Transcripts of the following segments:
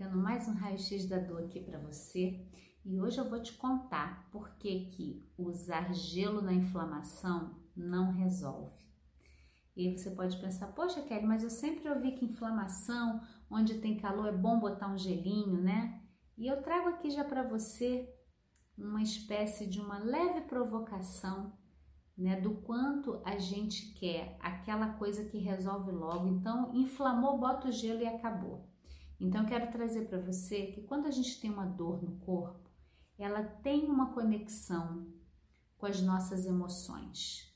pegando mais um raio-x da dor aqui para você e hoje eu vou te contar por que, que usar gelo na inflamação não resolve. E você pode pensar, poxa Kelly, mas eu sempre ouvi que inflamação, onde tem calor, é bom botar um gelinho, né? E eu trago aqui já para você uma espécie de uma leve provocação né, do quanto a gente quer aquela coisa que resolve logo. Então, inflamou, bota o gelo e acabou. Então, eu quero trazer para você que quando a gente tem uma dor no corpo, ela tem uma conexão com as nossas emoções.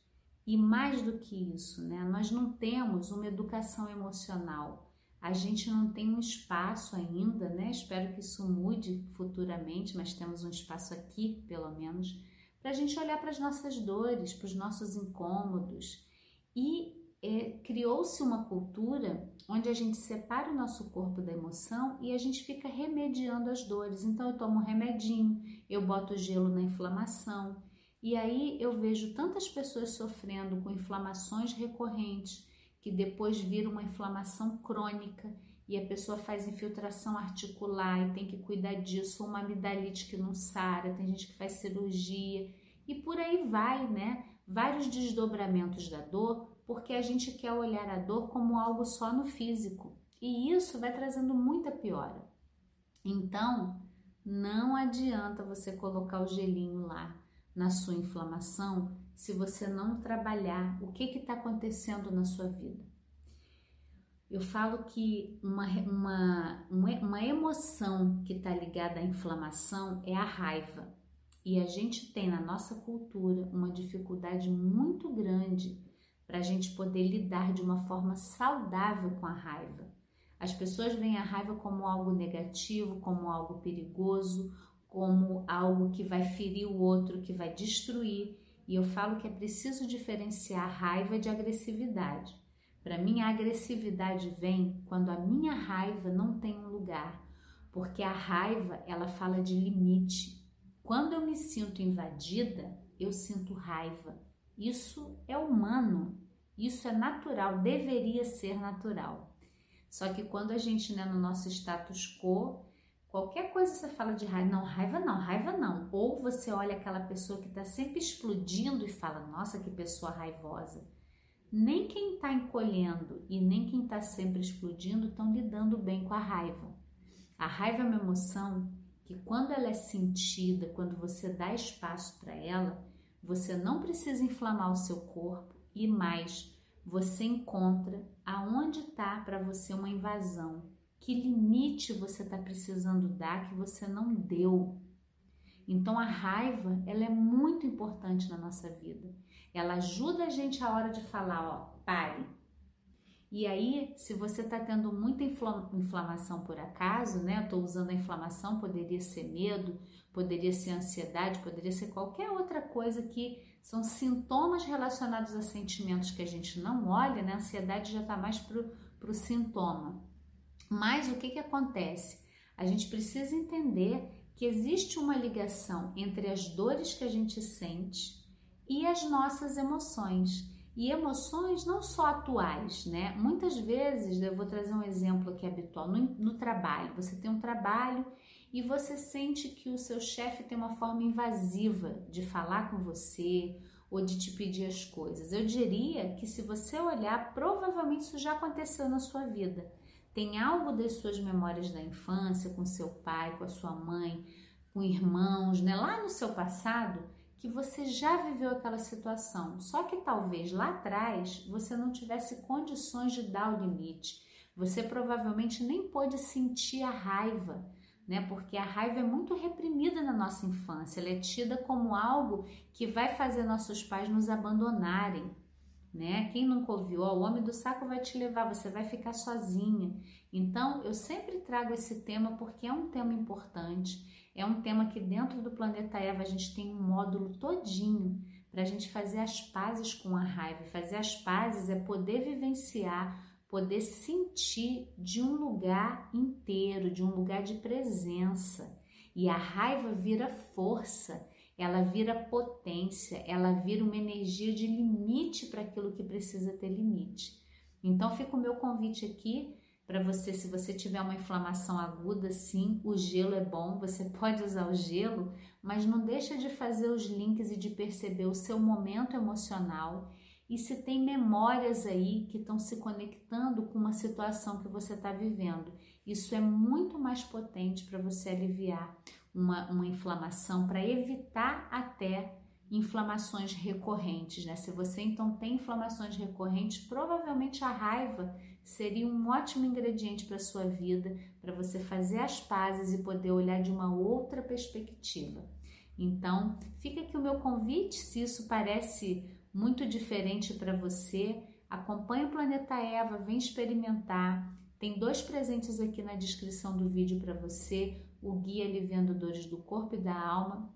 E mais do que isso, né? Nós não temos uma educação emocional. A gente não tem um espaço ainda, né? Espero que isso mude futuramente, mas temos um espaço aqui, pelo menos, para a gente olhar para as nossas dores, para os nossos incômodos. E é, criou-se uma cultura onde a gente separa o nosso corpo da emoção e a gente fica remediando as dores. Então eu tomo um remedinho, eu boto gelo na inflamação. E aí eu vejo tantas pessoas sofrendo com inflamações recorrentes, que depois vira uma inflamação crônica e a pessoa faz infiltração articular e tem que cuidar disso, uma amidalite que não sara, tem gente que faz cirurgia e por aí vai, né? Vários desdobramentos da dor porque a gente quer olhar a dor como algo só no físico e isso vai trazendo muita piora. Então, não adianta você colocar o gelinho lá na sua inflamação se você não trabalhar o que está acontecendo na sua vida. Eu falo que uma, uma, uma emoção que está ligada à inflamação é a raiva. E a gente tem na nossa cultura uma dificuldade muito grande para a gente poder lidar de uma forma saudável com a raiva. As pessoas veem a raiva como algo negativo, como algo perigoso, como algo que vai ferir o outro, que vai destruir. E eu falo que é preciso diferenciar raiva de agressividade. Para mim, a agressividade vem quando a minha raiva não tem um lugar, porque a raiva ela fala de limite. Quando eu me sinto invadida, eu sinto raiva. Isso é humano, isso é natural, deveria ser natural. Só que quando a gente, né, no nosso status quo, qualquer coisa você fala de raiva, não, raiva não, raiva não. Ou você olha aquela pessoa que está sempre explodindo e fala, nossa, que pessoa raivosa. Nem quem está encolhendo e nem quem está sempre explodindo estão lidando bem com a raiva. A raiva é uma emoção que, quando ela é sentida, quando você dá espaço para ela, você não precisa inflamar o seu corpo e mais, você encontra aonde está para você uma invasão, que limite você está precisando dar que você não deu. Então a raiva, ela é muito importante na nossa vida. Ela ajuda a gente a hora de falar, ó, pare, e aí, se você está tendo muita inflamação por acaso, né? Estou usando a inflamação, poderia ser medo, poderia ser ansiedade, poderia ser qualquer outra coisa que são sintomas relacionados a sentimentos que a gente não olha, né? A ansiedade já está mais para o sintoma. Mas o que, que acontece? A gente precisa entender que existe uma ligação entre as dores que a gente sente e as nossas emoções e emoções não só atuais, né? Muitas vezes, eu vou trazer um exemplo aqui habitual, no, no trabalho, você tem um trabalho e você sente que o seu chefe tem uma forma invasiva de falar com você ou de te pedir as coisas. Eu diria que se você olhar, provavelmente isso já aconteceu na sua vida. Tem algo das suas memórias da infância, com seu pai, com a sua mãe, com irmãos, né? Lá no seu passado, que você já viveu aquela situação, só que talvez lá atrás você não tivesse condições de dar o limite. Você provavelmente nem pôde sentir a raiva, né? Porque a raiva é muito reprimida na nossa infância, ela é tida como algo que vai fazer nossos pais nos abandonarem, né? Quem nunca ouviu, ó, o homem do saco vai te levar, você vai ficar sozinha. Então, eu sempre trago esse tema porque é um tema importante é um tema que dentro do Planeta Eva a gente tem um módulo todinho para a gente fazer as pazes com a raiva. Fazer as pazes é poder vivenciar, poder sentir de um lugar inteiro, de um lugar de presença. E a raiva vira força, ela vira potência, ela vira uma energia de limite para aquilo que precisa ter limite. Então fica o meu convite aqui para você, se você tiver uma inflamação aguda, sim, o gelo é bom, você pode usar o gelo, mas não deixa de fazer os links e de perceber o seu momento emocional e se tem memórias aí que estão se conectando com uma situação que você está vivendo. Isso é muito mais potente para você aliviar uma, uma inflamação, para evitar até inflamações recorrentes, né? Se você então tem inflamações recorrentes, provavelmente a raiva seria um ótimo ingrediente para sua vida, para você fazer as pazes e poder olhar de uma outra perspectiva. Então, fica aqui o meu convite, se isso parece muito diferente para você, acompanhe o Planeta Eva, vem experimentar. Tem dois presentes aqui na descrição do vídeo para você: o guia Aliviando Dores do Corpo e da Alma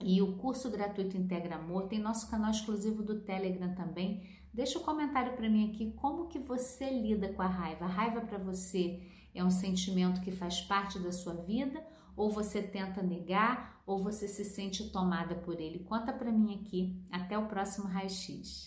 e o curso gratuito Integra Amor. Tem nosso canal exclusivo do Telegram também. Deixa um comentário para mim aqui como que você lida com a raiva. A raiva para você é um sentimento que faz parte da sua vida ou você tenta negar ou você se sente tomada por ele? Conta para mim aqui. Até o próximo raio-x.